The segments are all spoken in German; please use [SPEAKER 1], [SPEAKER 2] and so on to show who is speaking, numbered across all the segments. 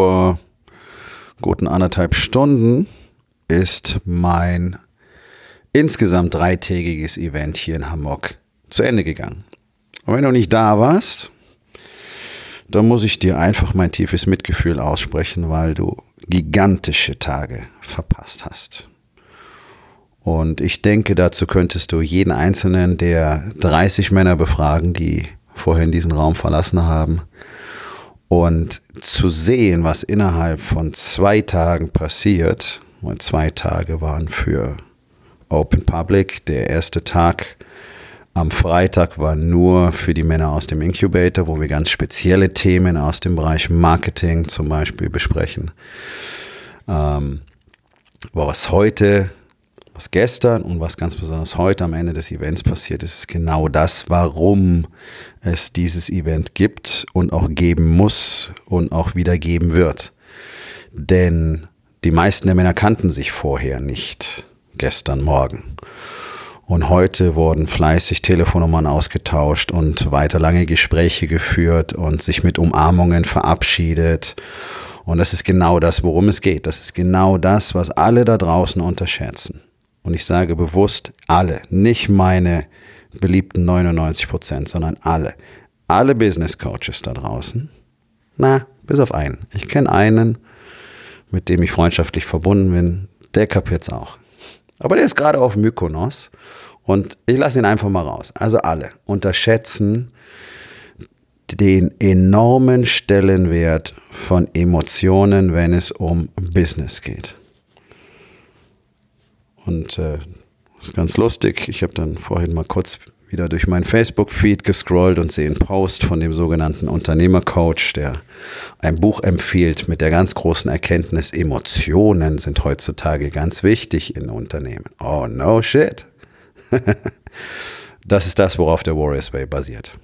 [SPEAKER 1] Vor guten anderthalb Stunden ist mein insgesamt dreitägiges Event hier in Hamburg zu Ende gegangen. Und wenn du nicht da warst, dann muss ich dir einfach mein tiefes Mitgefühl aussprechen, weil du gigantische Tage verpasst hast. Und ich denke, dazu könntest du jeden einzelnen der 30 Männer befragen, die vorhin diesen Raum verlassen haben. Und zu sehen, was innerhalb von zwei Tagen passiert, und zwei Tage waren für Open Public, der erste Tag am Freitag war nur für die Männer aus dem Incubator, wo wir ganz spezielle Themen aus dem Bereich Marketing zum Beispiel besprechen. Ähm, was heute was gestern und was ganz besonders heute am Ende des Events passiert ist, ist genau das, warum es dieses Event gibt und auch geben muss und auch wieder geben wird. Denn die meisten der Männer kannten sich vorher nicht, gestern Morgen. Und heute wurden fleißig Telefonnummern ausgetauscht und weiter lange Gespräche geführt und sich mit Umarmungen verabschiedet. Und das ist genau das, worum es geht. Das ist genau das, was alle da draußen unterschätzen und ich sage bewusst alle, nicht meine beliebten 99 Prozent, sondern alle, alle Business Coaches da draußen, na, bis auf einen. Ich kenne einen, mit dem ich freundschaftlich verbunden bin, der kapiert es auch. Aber der ist gerade auf Mykonos und ich lasse ihn einfach mal raus. Also alle unterschätzen den enormen Stellenwert von Emotionen, wenn es um Business geht. Und äh, das ist ganz lustig. Ich habe dann vorhin mal kurz wieder durch meinen Facebook-Feed gescrollt und sehe einen Post von dem sogenannten Unternehmercoach, der ein Buch empfiehlt mit der ganz großen Erkenntnis, Emotionen sind heutzutage ganz wichtig in Unternehmen. Oh no shit. das ist das, worauf der Warriors Way basiert.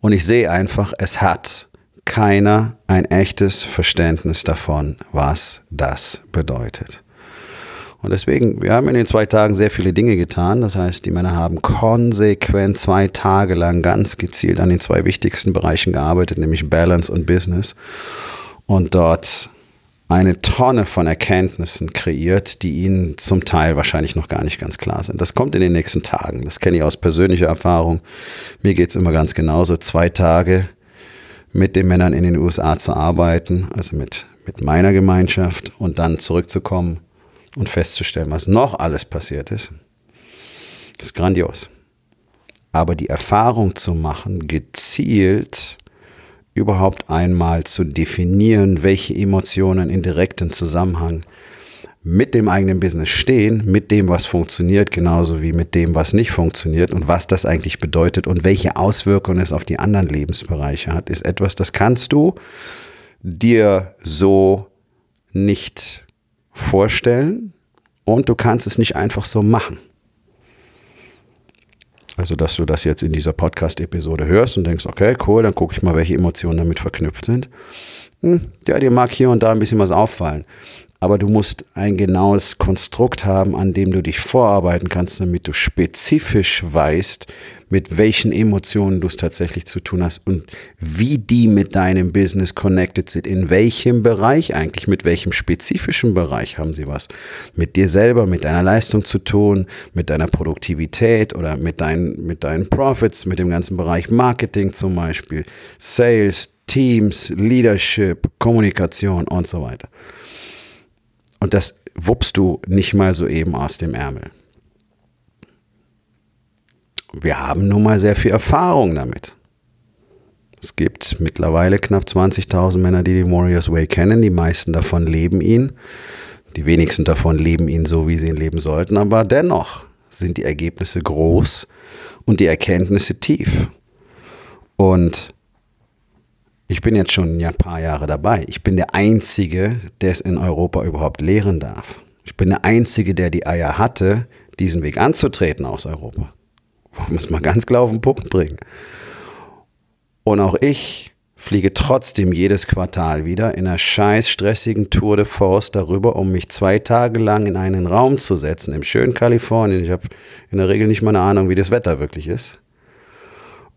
[SPEAKER 1] Und ich sehe einfach, es hat keiner ein echtes Verständnis davon, was das bedeutet. Und deswegen, wir haben in den zwei Tagen sehr viele Dinge getan. Das heißt, die Männer haben konsequent zwei Tage lang ganz gezielt an den zwei wichtigsten Bereichen gearbeitet, nämlich Balance und Business. Und dort eine Tonne von Erkenntnissen kreiert, die ihnen zum Teil wahrscheinlich noch gar nicht ganz klar sind. Das kommt in den nächsten Tagen. Das kenne ich aus persönlicher Erfahrung. Mir geht es immer ganz genauso. Zwei Tage mit den Männern in den USA zu arbeiten, also mit, mit meiner Gemeinschaft und dann zurückzukommen und festzustellen, was noch alles passiert ist, ist grandios. Aber die Erfahrung zu machen, gezielt überhaupt einmal zu definieren, welche Emotionen in direktem Zusammenhang mit dem eigenen Business stehen, mit dem, was funktioniert, genauso wie mit dem, was nicht funktioniert und was das eigentlich bedeutet und welche Auswirkungen es auf die anderen Lebensbereiche hat, ist etwas, das kannst du dir so nicht vorstellen und du kannst es nicht einfach so machen. Also, dass du das jetzt in dieser Podcast-Episode hörst und denkst, okay, cool, dann gucke ich mal, welche Emotionen damit verknüpft sind. Hm, ja, dir mag hier und da ein bisschen was auffallen aber du musst ein genaues Konstrukt haben, an dem du dich vorarbeiten kannst, damit du spezifisch weißt, mit welchen Emotionen du es tatsächlich zu tun hast und wie die mit deinem Business connected sind. In welchem Bereich eigentlich, mit welchem spezifischen Bereich haben sie was mit dir selber, mit deiner Leistung zu tun, mit deiner Produktivität oder mit deinen, mit deinen Profits, mit dem ganzen Bereich Marketing zum Beispiel, Sales, Teams, Leadership, Kommunikation und so weiter. Und das wuppst du nicht mal so eben aus dem Ärmel. Wir haben nun mal sehr viel Erfahrung damit. Es gibt mittlerweile knapp 20.000 Männer, die den Warriors Way kennen. Die meisten davon leben ihn. Die wenigsten davon leben ihn so, wie sie ihn leben sollten. Aber dennoch sind die Ergebnisse groß und die Erkenntnisse tief. Und ich bin jetzt schon ein paar Jahre dabei. Ich bin der Einzige, der es in Europa überhaupt lehren darf. Ich bin der Einzige, der die Eier hatte, diesen Weg anzutreten aus Europa. Muss man ganz klar auf den Punkt bringen. Und auch ich fliege trotzdem jedes Quartal wieder in einer scheiß stressigen Tour de Force darüber, um mich zwei Tage lang in einen Raum zu setzen, im schönen Kalifornien. Ich habe in der Regel nicht mal eine Ahnung, wie das Wetter wirklich ist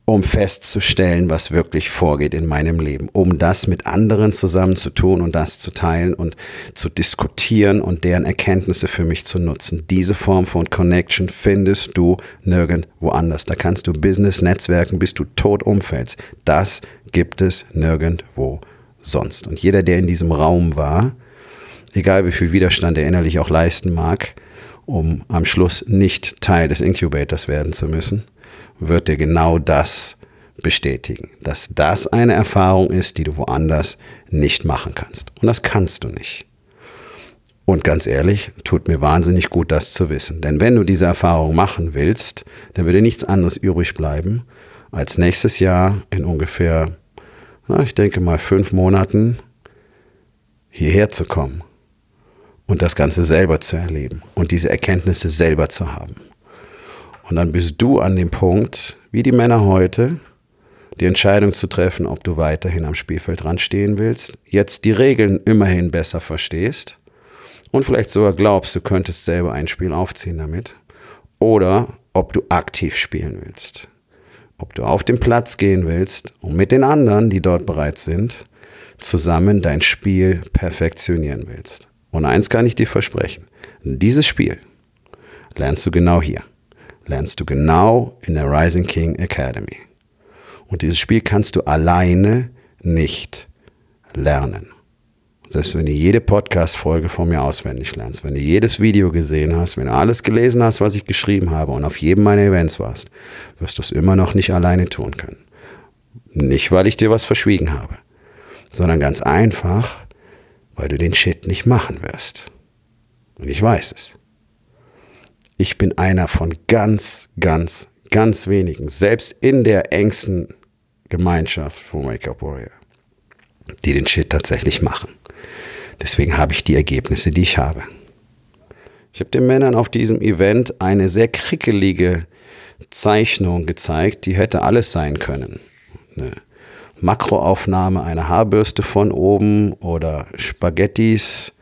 [SPEAKER 1] um festzustellen, was wirklich vorgeht in meinem Leben, um das mit anderen zusammen zu tun und das zu teilen und zu diskutieren und deren Erkenntnisse für mich zu nutzen. Diese Form von Connection findest du nirgendwo anders. Da kannst du Business Netzwerken, bis du tot umfällst. Das gibt es nirgendwo sonst. Und jeder, der in diesem Raum war, egal wie viel Widerstand er innerlich auch leisten mag, um am Schluss nicht Teil des Incubators werden zu müssen, wird dir genau das bestätigen, dass das eine Erfahrung ist, die du woanders nicht machen kannst. Und das kannst du nicht. Und ganz ehrlich, tut mir wahnsinnig gut, das zu wissen. Denn wenn du diese Erfahrung machen willst, dann würde nichts anderes übrig bleiben, als nächstes Jahr in ungefähr, na, ich denke mal fünf Monaten hierher zu kommen und das Ganze selber zu erleben und diese Erkenntnisse selber zu haben. Und dann bist du an dem Punkt, wie die Männer heute, die Entscheidung zu treffen, ob du weiterhin am Spielfeldrand stehen willst, jetzt die Regeln immerhin besser verstehst und vielleicht sogar glaubst, du könntest selber ein Spiel aufziehen damit, oder ob du aktiv spielen willst. Ob du auf den Platz gehen willst und mit den anderen, die dort bereits sind, zusammen dein Spiel perfektionieren willst. Und eins kann ich dir versprechen, dieses Spiel lernst du genau hier lernst du genau in der Rising King Academy. Und dieses Spiel kannst du alleine nicht lernen. Selbst wenn du jede Podcast-Folge von mir auswendig lernst, wenn du jedes Video gesehen hast, wenn du alles gelesen hast, was ich geschrieben habe und auf jedem meiner Events warst, wirst du es immer noch nicht alleine tun können. Nicht, weil ich dir was verschwiegen habe, sondern ganz einfach, weil du den Shit nicht machen wirst. Und ich weiß es. Ich bin einer von ganz, ganz, ganz wenigen, selbst in der engsten Gemeinschaft von Wake Up Warrior, die den Shit tatsächlich machen. Deswegen habe ich die Ergebnisse, die ich habe. Ich habe den Männern auf diesem Event eine sehr krickelige Zeichnung gezeigt, die hätte alles sein können. Eine Makroaufnahme einer Haarbürste von oben oder Spaghettis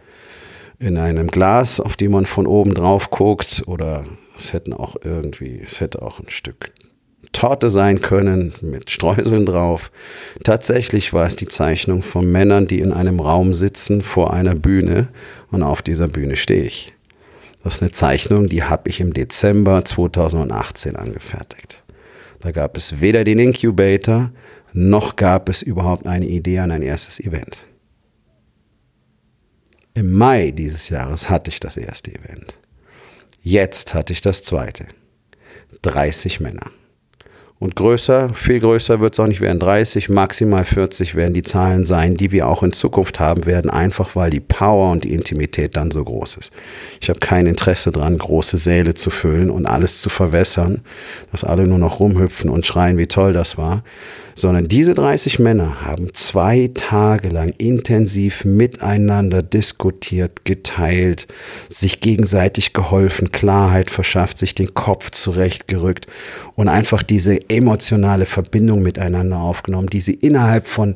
[SPEAKER 1] in einem Glas, auf die man von oben drauf guckt, oder es hätten auch irgendwie, es hätte auch ein Stück Torte sein können mit Streuseln drauf. Tatsächlich war es die Zeichnung von Männern, die in einem Raum sitzen vor einer Bühne und auf dieser Bühne stehe ich. Das ist eine Zeichnung, die habe ich im Dezember 2018 angefertigt. Da gab es weder den Incubator, noch gab es überhaupt eine Idee an ein erstes Event. Im Mai dieses Jahres hatte ich das erste Event. Jetzt hatte ich das zweite. 30 Männer. Und größer, viel größer wird es auch nicht werden. 30, maximal 40 werden die Zahlen sein, die wir auch in Zukunft haben werden, einfach weil die Power und die Intimität dann so groß ist. Ich habe kein Interesse daran, große Säle zu füllen und alles zu verwässern, dass alle nur noch rumhüpfen und schreien, wie toll das war, sondern diese 30 Männer haben zwei Tage lang intensiv miteinander diskutiert, geteilt, sich gegenseitig geholfen, Klarheit verschafft, sich den Kopf zurechtgerückt und einfach diese emotionale Verbindung miteinander aufgenommen, die sie innerhalb von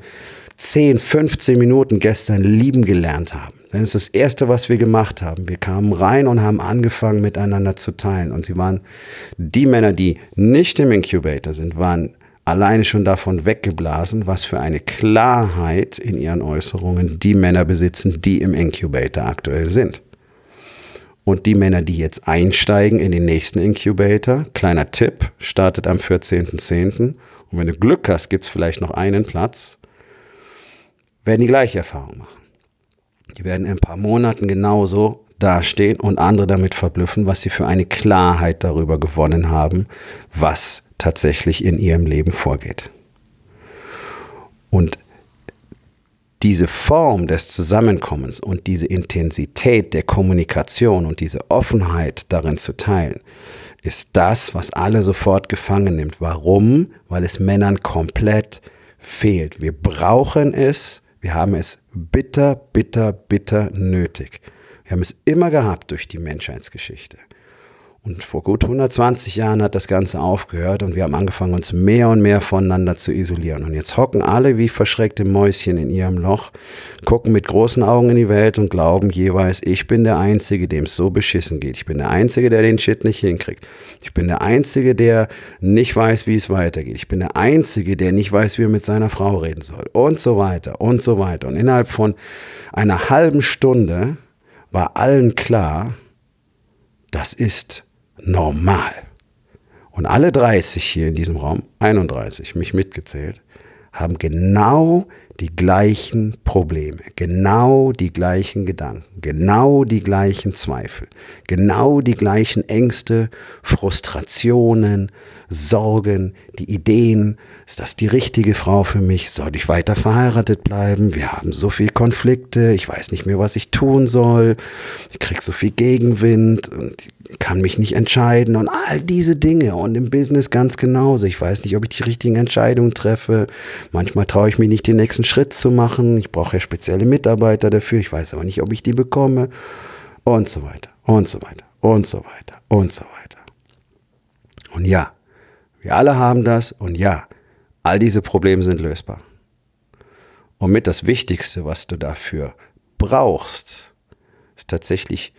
[SPEAKER 1] 10, 15 Minuten gestern lieben gelernt haben. Das ist das Erste, was wir gemacht haben. Wir kamen rein und haben angefangen, miteinander zu teilen. Und sie waren, die Männer, die nicht im Incubator sind, waren alleine schon davon weggeblasen, was für eine Klarheit in ihren Äußerungen die Männer besitzen, die im Incubator aktuell sind. Und die Männer, die jetzt einsteigen in den nächsten Incubator, kleiner Tipp, startet am 14.10. Und wenn du Glück hast, gibt es vielleicht noch einen Platz, werden die gleiche Erfahrung machen. Die werden in ein paar Monaten genauso dastehen und andere damit verblüffen, was sie für eine Klarheit darüber gewonnen haben, was tatsächlich in ihrem Leben vorgeht. Und diese Form des Zusammenkommens und diese Intensität der Kommunikation und diese Offenheit darin zu teilen, ist das, was alle sofort gefangen nimmt. Warum? Weil es Männern komplett fehlt. Wir brauchen es, wir haben es bitter, bitter, bitter nötig. Wir haben es immer gehabt durch die Menschheitsgeschichte. Und vor gut 120 Jahren hat das Ganze aufgehört und wir haben angefangen, uns mehr und mehr voneinander zu isolieren. Und jetzt hocken alle wie verschreckte Mäuschen in ihrem Loch, gucken mit großen Augen in die Welt und glauben jeweils, ich bin der Einzige, dem es so beschissen geht. Ich bin der Einzige, der den Shit nicht hinkriegt. Ich bin der Einzige, der nicht weiß, wie es weitergeht. Ich bin der Einzige, der nicht weiß, wie er mit seiner Frau reden soll. Und so weiter und so weiter. Und innerhalb von einer halben Stunde war allen klar, das ist normal. Und alle 30 hier in diesem Raum, 31, mich mitgezählt, haben genau die gleichen Probleme, genau die gleichen Gedanken, genau die gleichen Zweifel, genau die gleichen Ängste, Frustrationen, Sorgen, die Ideen, ist das die richtige Frau für mich? Soll ich weiter verheiratet bleiben? Wir haben so viel Konflikte, ich weiß nicht mehr, was ich tun soll, ich krieg so viel Gegenwind und kann mich nicht entscheiden und all diese Dinge und im Business ganz genauso. Ich weiß nicht, ob ich die richtigen Entscheidungen treffe. Manchmal traue ich mich nicht, den nächsten Schritt zu machen. Ich brauche ja spezielle Mitarbeiter dafür. Ich weiß aber nicht, ob ich die bekomme und so weiter und so weiter und so weiter und so weiter. Und ja, wir alle haben das und ja, all diese Probleme sind lösbar. Und mit das Wichtigste, was du dafür brauchst, ist tatsächlich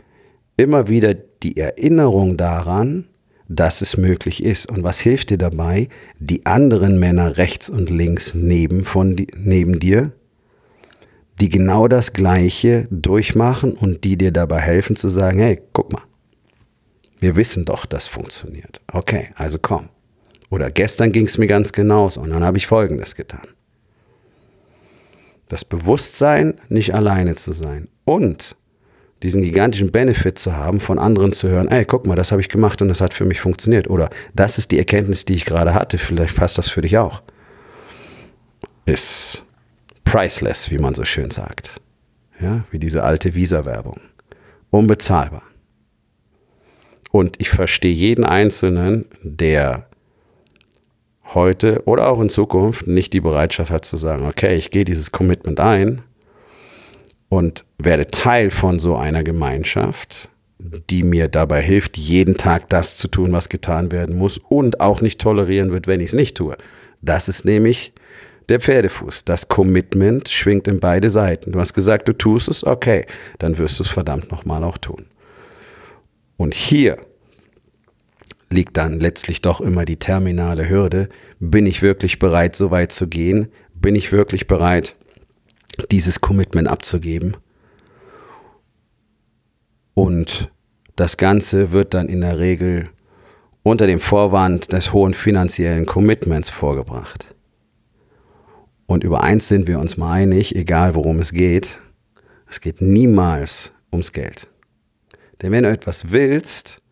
[SPEAKER 1] immer wieder die Erinnerung daran, dass es möglich ist. Und was hilft dir dabei? Die anderen Männer rechts und links neben, von, neben dir, die genau das Gleiche durchmachen und die dir dabei helfen zu sagen, hey, guck mal, wir wissen doch, das funktioniert. Okay, also komm. Oder gestern ging es mir ganz genauso und dann habe ich Folgendes getan. Das Bewusstsein, nicht alleine zu sein und diesen gigantischen Benefit zu haben, von anderen zu hören, ey, guck mal, das habe ich gemacht und das hat für mich funktioniert. Oder das ist die Erkenntnis, die ich gerade hatte, vielleicht passt das für dich auch. Ist priceless, wie man so schön sagt. Ja, wie diese alte Visa-Werbung. Unbezahlbar. Und ich verstehe jeden Einzelnen, der heute oder auch in Zukunft nicht die Bereitschaft hat zu sagen, okay, ich gehe dieses Commitment ein und werde Teil von so einer Gemeinschaft, die mir dabei hilft, jeden Tag das zu tun, was getan werden muss und auch nicht tolerieren wird, wenn ich es nicht tue. Das ist nämlich der Pferdefuß. Das Commitment schwingt in beide Seiten. Du hast gesagt, du tust es, okay, dann wirst du es verdammt nochmal auch tun. Und hier liegt dann letztlich doch immer die terminale Hürde. Bin ich wirklich bereit, so weit zu gehen? Bin ich wirklich bereit, dieses Commitment abzugeben. Und das Ganze wird dann in der Regel unter dem Vorwand des hohen finanziellen Commitments vorgebracht. Und über eins sind wir uns mal einig, egal worum es geht, es geht niemals ums Geld. Denn wenn du etwas willst,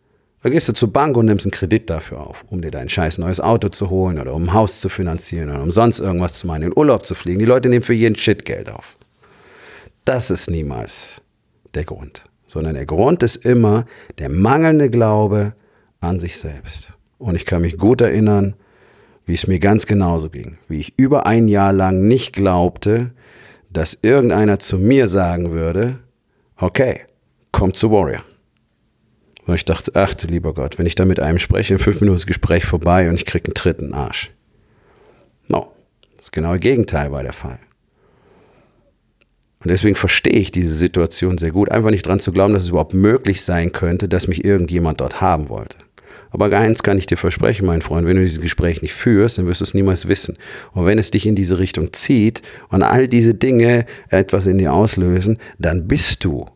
[SPEAKER 1] dann gehst du zur Bank und nimmst einen Kredit dafür auf, um dir dein scheiß neues Auto zu holen oder um ein Haus zu finanzieren oder um sonst irgendwas zu machen, in Urlaub zu fliegen. Die Leute nehmen für jeden Shit Geld auf. Das ist niemals der Grund, sondern der Grund ist immer der mangelnde Glaube an sich selbst. Und ich kann mich gut erinnern, wie es mir ganz genauso ging, wie ich über ein Jahr lang nicht glaubte, dass irgendeiner zu mir sagen würde, okay, komm zu Warrior. Und ich dachte, ach du lieber Gott, wenn ich da mit einem spreche, in fünf Minuten ist das Gespräch vorbei und ich kriege einen dritten Arsch. No, das genaue Gegenteil war der Fall. Und deswegen verstehe ich diese Situation sehr gut, einfach nicht dran zu glauben, dass es überhaupt möglich sein könnte, dass mich irgendjemand dort haben wollte. Aber eins kann ich dir versprechen, mein Freund, wenn du dieses Gespräch nicht führst, dann wirst du es niemals wissen. Und wenn es dich in diese Richtung zieht und all diese Dinge etwas in dir auslösen, dann bist du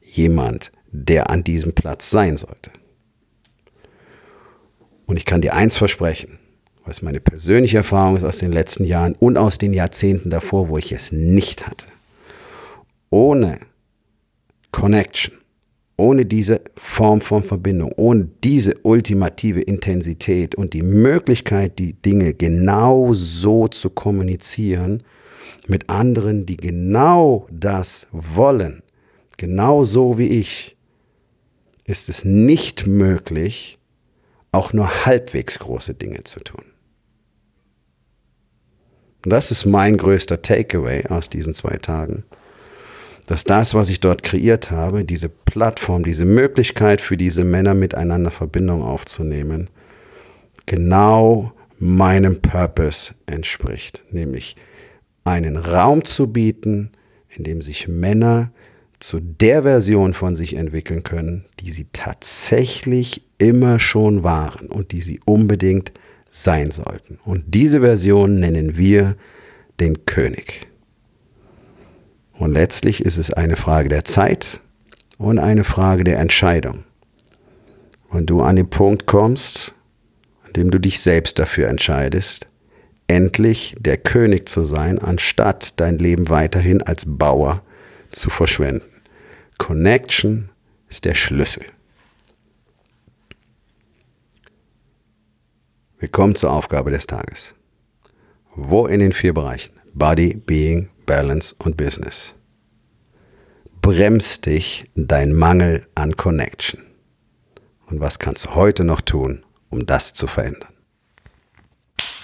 [SPEAKER 1] jemand, der an diesem Platz sein sollte. Und ich kann dir eins versprechen, was meine persönliche Erfahrung ist aus den letzten Jahren und aus den Jahrzehnten davor, wo ich es nicht hatte. Ohne Connection, ohne diese Form von Verbindung, ohne diese ultimative Intensität und die Möglichkeit, die Dinge genau so zu kommunizieren mit anderen, die genau das wollen, genau so wie ich, ist es nicht möglich, auch nur halbwegs große Dinge zu tun. Und das ist mein größter Takeaway aus diesen zwei Tagen, dass das, was ich dort kreiert habe, diese Plattform, diese Möglichkeit für diese Männer miteinander Verbindung aufzunehmen, genau meinem Purpose entspricht, nämlich einen Raum zu bieten, in dem sich Männer zu der Version von sich entwickeln können, die sie tatsächlich immer schon waren und die sie unbedingt sein sollten. Und diese Version nennen wir den König. Und letztlich ist es eine Frage der Zeit und eine Frage der Entscheidung. Wenn du an den Punkt kommst, an dem du dich selbst dafür entscheidest, endlich der König zu sein, anstatt dein Leben weiterhin als Bauer zu verschwenden. Connection ist der Schlüssel. Wir kommen zur Aufgabe des Tages. Wo in den vier Bereichen Body, Being, Balance und Business bremst dich dein Mangel an Connection? Und was kannst du heute noch tun, um das zu verändern?